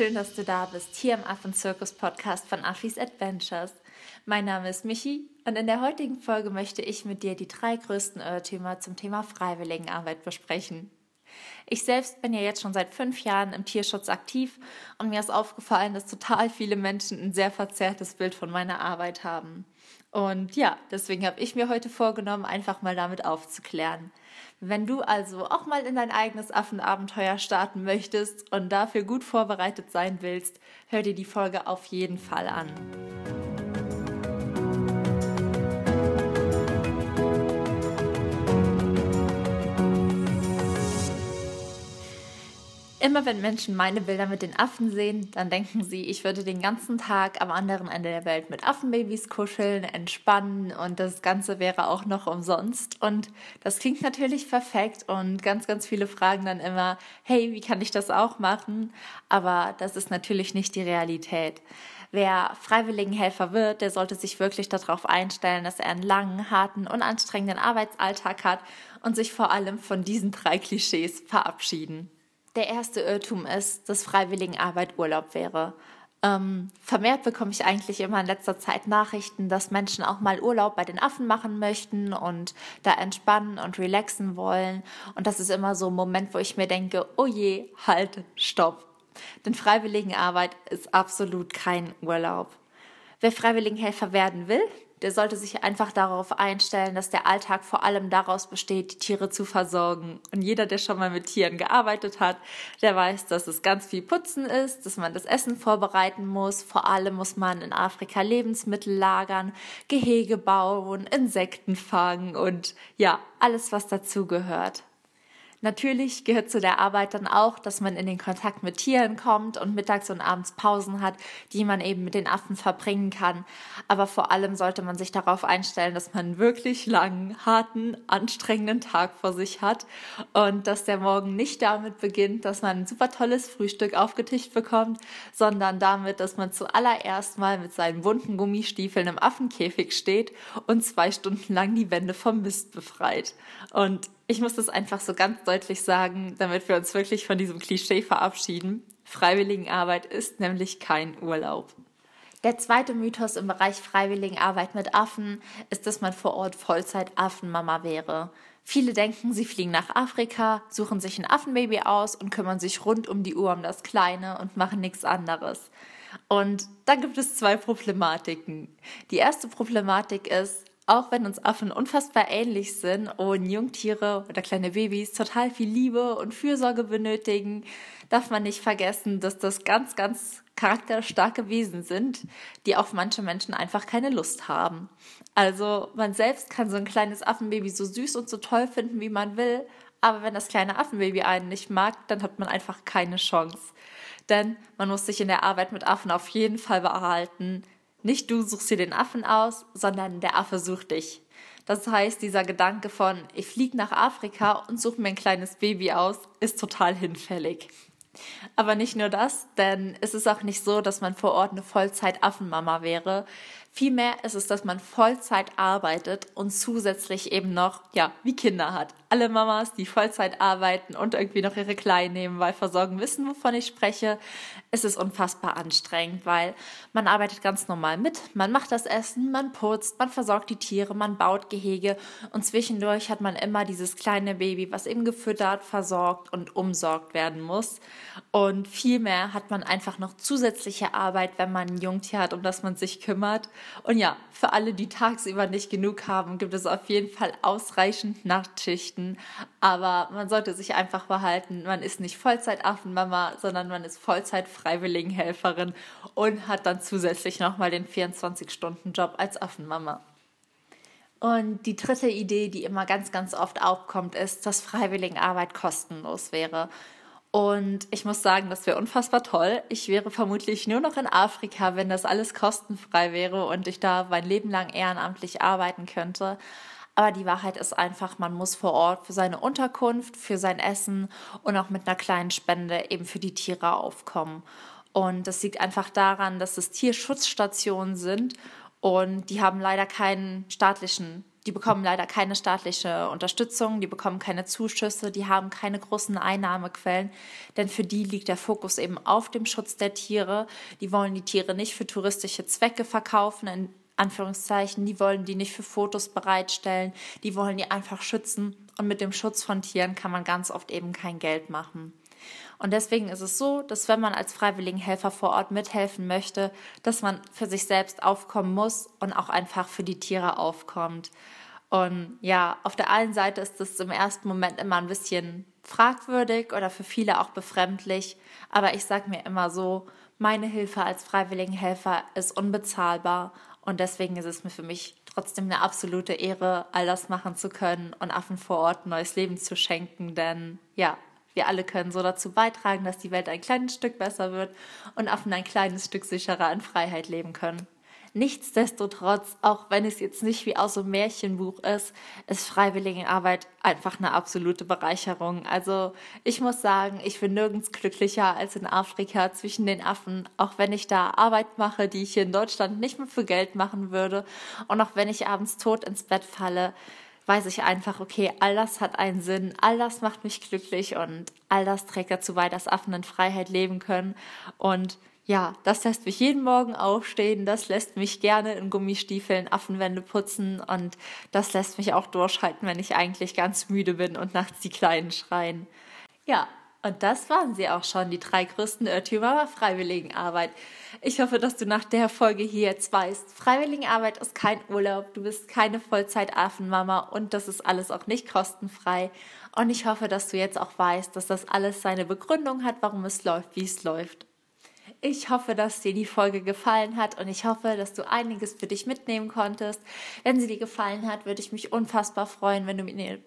Schön, dass du da bist, hier im Affenzirkus-Podcast von Affis Adventures. Mein Name ist Michi und in der heutigen Folge möchte ich mit dir die drei größten Irrtümer zum Thema Freiwilligenarbeit besprechen. Ich selbst bin ja jetzt schon seit fünf Jahren im Tierschutz aktiv und mir ist aufgefallen, dass total viele Menschen ein sehr verzerrtes Bild von meiner Arbeit haben. Und ja, deswegen habe ich mir heute vorgenommen, einfach mal damit aufzuklären. Wenn du also auch mal in dein eigenes Affenabenteuer starten möchtest und dafür gut vorbereitet sein willst, hör dir die Folge auf jeden Fall an. Immer wenn Menschen meine Bilder mit den Affen sehen, dann denken sie, ich würde den ganzen Tag am anderen Ende der Welt mit Affenbabys kuscheln, entspannen und das Ganze wäre auch noch umsonst. Und das klingt natürlich perfekt und ganz, ganz viele fragen dann immer, hey, wie kann ich das auch machen? Aber das ist natürlich nicht die Realität. Wer Freiwilligenhelfer wird, der sollte sich wirklich darauf einstellen, dass er einen langen, harten und anstrengenden Arbeitsalltag hat und sich vor allem von diesen drei Klischees verabschieden. Der erste Irrtum ist, dass Freiwilligenarbeit Urlaub wäre. Ähm, vermehrt bekomme ich eigentlich immer in letzter Zeit Nachrichten, dass Menschen auch mal Urlaub bei den Affen machen möchten und da entspannen und relaxen wollen. Und das ist immer so ein Moment, wo ich mir denke, oh je, halt, stopp. Denn Freiwilligenarbeit ist absolut kein Urlaub. Wer Freiwilligenhelfer werden will, der sollte sich einfach darauf einstellen, dass der Alltag vor allem daraus besteht, die Tiere zu versorgen. Und jeder, der schon mal mit Tieren gearbeitet hat, der weiß, dass es ganz viel Putzen ist, dass man das Essen vorbereiten muss. Vor allem muss man in Afrika Lebensmittel lagern, Gehege bauen, Insekten fangen und ja, alles, was dazugehört. Natürlich gehört zu der Arbeit dann auch, dass man in den Kontakt mit Tieren kommt und mittags und abends Pausen hat, die man eben mit den Affen verbringen kann. Aber vor allem sollte man sich darauf einstellen, dass man einen wirklich langen, harten, anstrengenden Tag vor sich hat und dass der Morgen nicht damit beginnt, dass man ein super tolles Frühstück aufgetischt bekommt, sondern damit, dass man zuallererst mal mit seinen bunten Gummistiefeln im Affenkäfig steht und zwei Stunden lang die Wände vom Mist befreit. Und ich muss das einfach so ganz deutlich sagen, damit wir uns wirklich von diesem Klischee verabschieden. Freiwilligenarbeit ist nämlich kein Urlaub. Der zweite Mythos im Bereich Freiwilligenarbeit mit Affen ist, dass man vor Ort Vollzeit-Affenmama wäre. Viele denken, sie fliegen nach Afrika, suchen sich ein Affenbaby aus und kümmern sich rund um die Uhr um das Kleine und machen nichts anderes. Und dann gibt es zwei Problematiken. Die erste Problematik ist, auch wenn uns Affen unfassbar ähnlich sind und Jungtiere oder kleine Babys total viel Liebe und Fürsorge benötigen, darf man nicht vergessen, dass das ganz, ganz charakterstarke Wesen sind, die auf manche Menschen einfach keine Lust haben. Also man selbst kann so ein kleines Affenbaby so süß und so toll finden, wie man will, aber wenn das kleine Affenbaby einen nicht mag, dann hat man einfach keine Chance. Denn man muss sich in der Arbeit mit Affen auf jeden Fall behalten, nicht du suchst dir den Affen aus, sondern der Affe sucht dich. Das heißt, dieser Gedanke von, ich fliege nach Afrika und suche mir ein kleines Baby aus, ist total hinfällig. Aber nicht nur das, denn es ist auch nicht so, dass man vor Ort eine Vollzeit-Affenmama wäre. Vielmehr ist es, dass man Vollzeit arbeitet und zusätzlich eben noch, ja, wie Kinder hat. Alle Mamas, die Vollzeit arbeiten und irgendwie noch ihre Kleinen nebenbei versorgen, wissen, wovon ich spreche. Es ist unfassbar anstrengend, weil man arbeitet ganz normal mit. Man macht das Essen, man putzt, man versorgt die Tiere, man baut Gehege und zwischendurch hat man immer dieses kleine Baby, was eben gefüttert, versorgt und umsorgt werden muss. Und vielmehr hat man einfach noch zusätzliche Arbeit, wenn man ein Jungtier hat, um das man sich kümmert. Und ja, für alle, die tagsüber nicht genug haben, gibt es auf jeden Fall ausreichend Nachtschichten. Aber man sollte sich einfach behalten, man ist nicht Vollzeit-Affenmama, sondern man ist Vollzeit-Freiwilligenhelferin und hat dann zusätzlich nochmal den 24-Stunden-Job als Affenmama. Und die dritte Idee, die immer ganz, ganz oft aufkommt, ist, dass Freiwilligenarbeit kostenlos wäre. Und ich muss sagen, das wäre unfassbar toll. Ich wäre vermutlich nur noch in Afrika, wenn das alles kostenfrei wäre und ich da mein Leben lang ehrenamtlich arbeiten könnte. Aber die Wahrheit ist einfach, man muss vor Ort für seine Unterkunft, für sein Essen und auch mit einer kleinen Spende eben für die Tiere aufkommen. Und das liegt einfach daran, dass es Tierschutzstationen sind und die haben leider keinen staatlichen die bekommen leider keine staatliche Unterstützung, die bekommen keine Zuschüsse, die haben keine großen Einnahmequellen, denn für die liegt der Fokus eben auf dem Schutz der Tiere. Die wollen die Tiere nicht für touristische Zwecke verkaufen, in Anführungszeichen, die wollen die nicht für Fotos bereitstellen, die wollen die einfach schützen und mit dem Schutz von Tieren kann man ganz oft eben kein Geld machen. Und deswegen ist es so, dass wenn man als Freiwilligenhelfer vor Ort mithelfen möchte, dass man für sich selbst aufkommen muss und auch einfach für die Tiere aufkommt. Und ja, auf der einen Seite ist es im ersten Moment immer ein bisschen fragwürdig oder für viele auch befremdlich, aber ich sage mir immer so, meine Hilfe als Freiwilligenhelfer ist unbezahlbar. Und deswegen ist es mir für mich trotzdem eine absolute Ehre, all das machen zu können und Affen vor Ort ein neues Leben zu schenken, denn ja, wir alle können so dazu beitragen, dass die Welt ein kleines Stück besser wird und Affen ein kleines Stück sicherer in Freiheit leben können. Nichtsdestotrotz, auch wenn es jetzt nicht wie aus einem Märchenbuch ist, ist Freiwilligenarbeit einfach eine absolute Bereicherung. Also ich muss sagen, ich bin nirgends glücklicher als in Afrika zwischen den Affen, auch wenn ich da Arbeit mache, die ich hier in Deutschland nicht mehr für Geld machen würde und auch wenn ich abends tot ins Bett falle weiß ich einfach, okay, all das hat einen Sinn, all das macht mich glücklich und all das trägt dazu bei, dass Affen in Freiheit leben können. Und ja, das lässt mich jeden Morgen aufstehen, das lässt mich gerne in Gummistiefeln Affenwände putzen und das lässt mich auch durchhalten, wenn ich eigentlich ganz müde bin und nachts die Kleinen schreien. Ja, und das waren sie auch schon, die drei größten Irrtümer bei Freiwilligenarbeit. Ich hoffe, dass du nach der Folge hier jetzt weißt, Freiwilligenarbeit ist kein Urlaub, du bist keine Vollzeitaffenmama und das ist alles auch nicht kostenfrei. Und ich hoffe, dass du jetzt auch weißt, dass das alles seine Begründung hat, warum es läuft, wie es läuft. Ich hoffe, dass dir die Folge gefallen hat und ich hoffe, dass du einiges für dich mitnehmen konntest. Wenn sie dir gefallen hat, würde ich mich unfassbar freuen, wenn du mir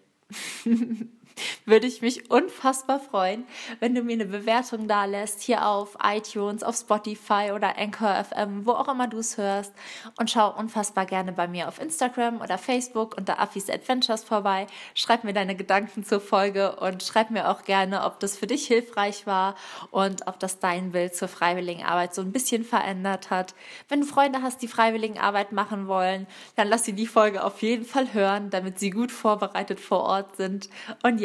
würde ich mich unfassbar freuen, wenn du mir eine Bewertung da lässt, hier auf iTunes, auf Spotify oder Anchor FM, wo auch immer du es hörst. Und schau unfassbar gerne bei mir auf Instagram oder Facebook unter Affis Adventures vorbei. Schreib mir deine Gedanken zur Folge und schreib mir auch gerne, ob das für dich hilfreich war und ob das dein Bild zur Freiwilligenarbeit so ein bisschen verändert hat. Wenn du Freunde hast, die Freiwilligenarbeit machen wollen, dann lass sie die Folge auf jeden Fall hören, damit sie gut vorbereitet vor Ort sind. Und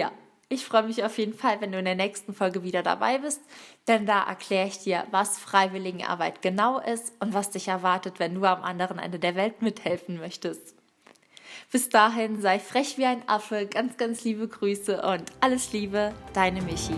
ich freue mich auf jeden Fall, wenn du in der nächsten Folge wieder dabei bist, denn da erkläre ich dir, was Freiwilligenarbeit genau ist und was dich erwartet, wenn du am anderen Ende der Welt mithelfen möchtest. Bis dahin sei frech wie ein Affe, ganz, ganz liebe Grüße und alles Liebe, deine Michi.